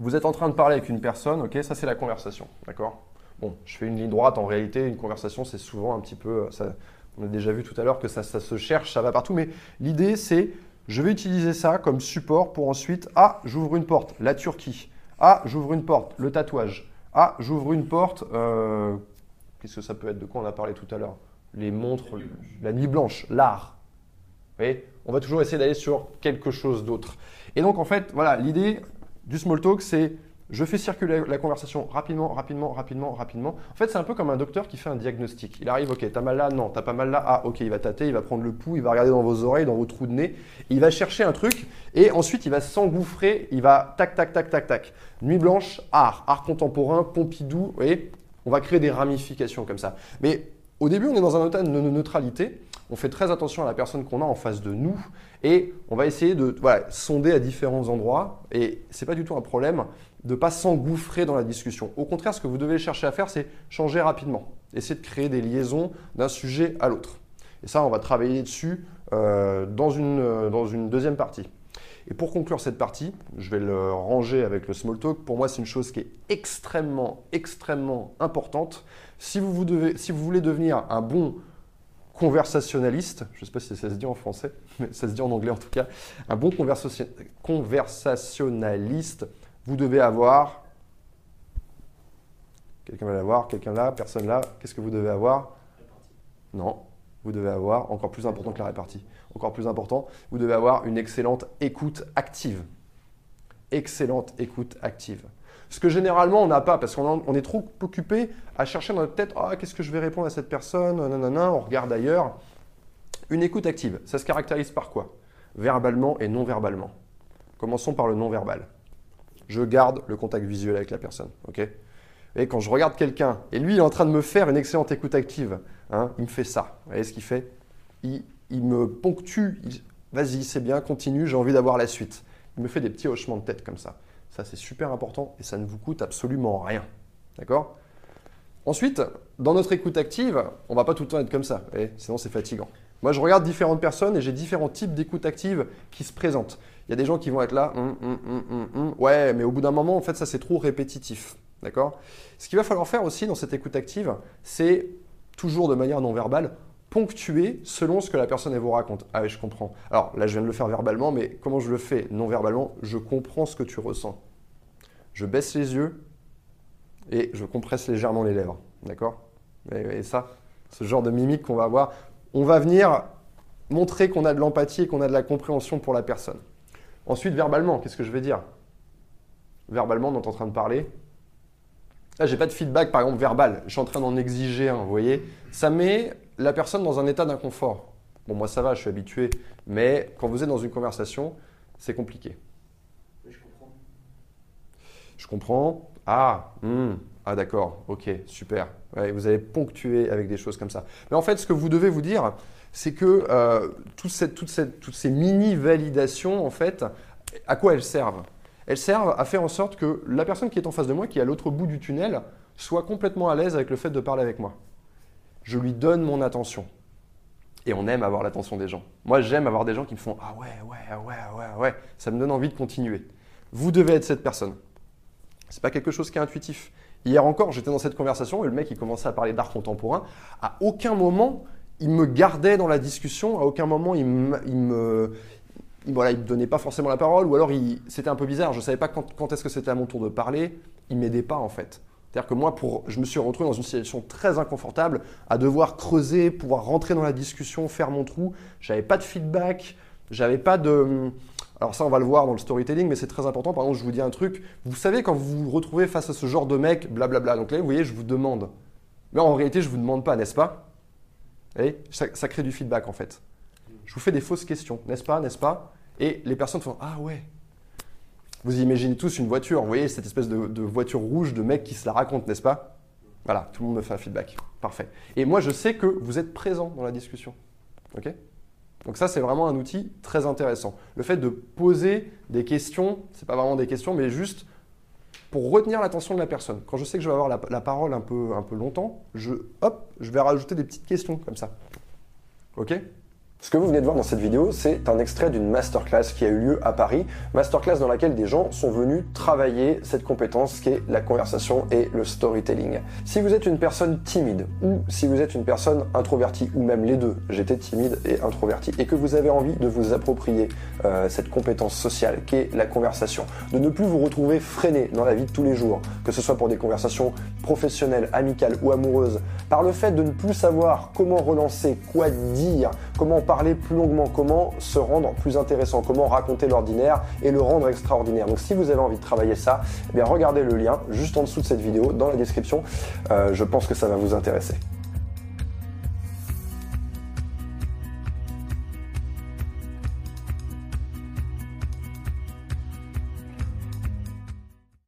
Vous êtes en train de parler avec une personne, ok, ça c'est la conversation, d'accord? Bon, je fais une ligne droite, en réalité, une conversation c'est souvent un petit peu, ça, on a déjà vu tout à l'heure que ça, ça se cherche, ça va partout, mais l'idée c'est, je vais utiliser ça comme support pour ensuite, ah, j'ouvre une porte, la Turquie, ah, j'ouvre une porte, le tatouage, ah, j'ouvre une porte, euh, qu'est-ce que ça peut être, de quoi on a parlé tout à l'heure? Les montres, la nuit blanche, l'art, vous voyez? On va toujours essayer d'aller sur quelque chose d'autre. Et donc, en fait, voilà, l'idée, du small talk, c'est je fais circuler la conversation rapidement, rapidement, rapidement, rapidement. En fait, c'est un peu comme un docteur qui fait un diagnostic. Il arrive, ok, t'as mal là, non, t'as pas mal là, ah, ok, il va tâter, il va prendre le pouls, il va regarder dans vos oreilles, dans vos trous de nez, il va chercher un truc, et ensuite il va s'engouffrer, il va tac, tac, tac, tac, tac. Nuit blanche, art, art contemporain, Pompidou, vous voyez, on va créer des ramifications comme ça. Mais au début, on est dans un état de neutralité, on fait très attention à la personne qu'on a en face de nous et on va essayer de sonder à différents endroits. Et ce n'est pas du tout un problème de pas s'engouffrer dans la discussion. Au contraire, ce que vous devez chercher à faire, c'est changer rapidement. Essayer de créer des liaisons d'un sujet à l'autre. Et ça, on va travailler dessus euh, dans, une, euh, dans une deuxième partie. Et pour conclure cette partie, je vais le ranger avec le small talk. Pour moi, c'est une chose qui est extrêmement, extrêmement importante. Si vous voulez devenir un bon conversationnaliste, je ne sais pas si ça se dit en français, mais ça se dit en anglais en tout cas, un bon conversationnaliste, vous devez avoir, quelqu'un va l'avoir, quelqu'un là, personne là, qu'est-ce que vous devez avoir? Non, vous devez avoir, encore plus important que la répartie, encore plus important, vous devez avoir une excellente écoute active. Excellente écoute active. Ce que généralement on n'a pas, parce qu'on est trop occupé à chercher dans notre tête ah, qu'est-ce que je vais répondre à cette personne, nanana, on regarde ailleurs. Une écoute active, ça se caractérise par quoi? Verbalement et non verbalement. Commençons par le non verbal. Je garde le contact visuel avec la personne. ok? Et quand je regarde quelqu'un, et lui il est en train de me faire une excellente écoute active, hein, il me fait ça. Vous voyez ce qu'il fait? Il, me ponctue, vas-y c'est bien, continue, j'ai envie d'avoir la suite. Il me fait des petits hochements de tête comme ça. Ça, c'est super important et ça ne vous coûte absolument rien. D'accord? Ensuite, dans notre écoute active, on ne va pas tout le temps être comme ça, sinon c'est fatigant. Moi, je regarde différentes personnes et j'ai différents types d'écoute active qui se présentent. Il y a des gens qui vont être là, hum, hum, hum, ouais, mais au bout d'un moment, en fait, ça c'est trop répétitif. D'accord? Ce qu'il va falloir faire aussi dans cette écoute active, c'est toujours de manière non verbale, ponctuer selon ce que la personne vous raconte. Ah je comprends. Alors là, je viens de le faire verbalement, mais comment je le fais? Non verbalement Je comprends ce que tu ressens. Je baisse les yeux et je compresse légèrement les lèvres. D'accord? Et, ça, ce genre de mimique qu'on va avoir, on va venir montrer qu'on a de l'empathie et qu'on a de la compréhension pour la personne. Ensuite, verbalement, qu'est-ce que je vais dire? Verbalement, on est en train de parler. Là, j'ai pas de feedback, par exemple, verbal. Je suis en train d'en exiger un, vous voyez Ça met la personne dans un état d'inconfort. Bon, moi, ça va, je suis habitué. Mais quand vous êtes dans une conversation, c'est compliqué. je comprends. Je comprends. Ah, hmm, ah d'accord, ok, super. vous allez ponctuer avec des choses comme ça. Mais en fait, ce que vous devez vous dire, c'est que euh, toute cette, toutes ces mini-validations, en fait, à quoi elles servent? Elles servent à faire en sorte que la personne qui est en face de moi, qui est à l'autre bout du tunnel, soit complètement à l'aise avec le fait de parler avec moi je lui donne mon attention. Et on aime avoir l'attention des gens. Moi, j'aime avoir des gens qui me font Ah ouais, ouais, ouais, ouais, ouais. Ça me donne envie de continuer. Vous devez être cette personne. C'est pas quelque chose qui est intuitif. Hier encore, j'étais dans cette conversation et le mec, il commençait à parler d'art contemporain. À aucun moment, il me gardait dans la discussion. À aucun moment, il me, il me, voilà, il me donnait pas forcément la parole. Ou alors, c'était un peu bizarre. Je savais pas quand, quand est-ce que c'était à mon tour de parler. Il m'aidait pas, en fait. C'est-à-dire que moi, pour, je me suis retrouvé dans une situation très inconfortable à devoir creuser, pouvoir rentrer dans la discussion, faire mon trou. J'avais pas de feedback, j'avais pas de. Alors ça, on va le voir dans le storytelling, mais c'est très important. Par exemple, je vous dis un truc. Vous savez, quand vous vous retrouvez face à ce genre de mec, blablabla. Donc là, vous voyez, je vous demande. Mais en réalité, je vous demande pas, n'est-ce pas? Et ça, ça crée du feedback en fait. Je vous fais des fausses questions, n'est-ce pas, n'est-ce pas? Et les personnes font ah ouais, vous imaginez tous une voiture, vous voyez cette espèce de, voiture rouge de mec qui se la raconte, n'est-ce pas? Voilà, tout le monde me fait un feedback. Parfait. Et moi, je sais que vous êtes présent dans la discussion. OK? Donc ça, c'est vraiment un outil très intéressant. Le fait de poser des questions, ce n'est pas vraiment des questions, mais juste pour retenir l'attention de la personne. Quand je sais que je vais avoir la, parole un peu, un peu longtemps, je, hop, je vais rajouter des petites questions comme ça. OK? Ce que vous venez de voir dans cette vidéo, c'est un extrait d'une masterclass qui a eu lieu à Paris, masterclass dans laquelle des gens sont venus travailler cette compétence qui est la conversation et le storytelling. Si vous êtes une personne timide ou si vous êtes une personne introvertie ou même les deux, j'étais timide et introverti, et que vous avez envie de vous approprier euh, cette compétence sociale qui est la conversation, de ne plus vous retrouver freiné dans la vie de tous les jours, que ce soit pour des conversations professionnelles, amicales ou amoureuses, par le fait de ne plus savoir comment relancer, quoi dire, comment parler plus longuement, comment se rendre plus intéressant, comment raconter l'ordinaire et le rendre extraordinaire. Donc si vous avez envie de travailler ça, eh regardez le lien juste en dessous de cette vidéo dans la description. Euh, je pense que ça va vous intéresser.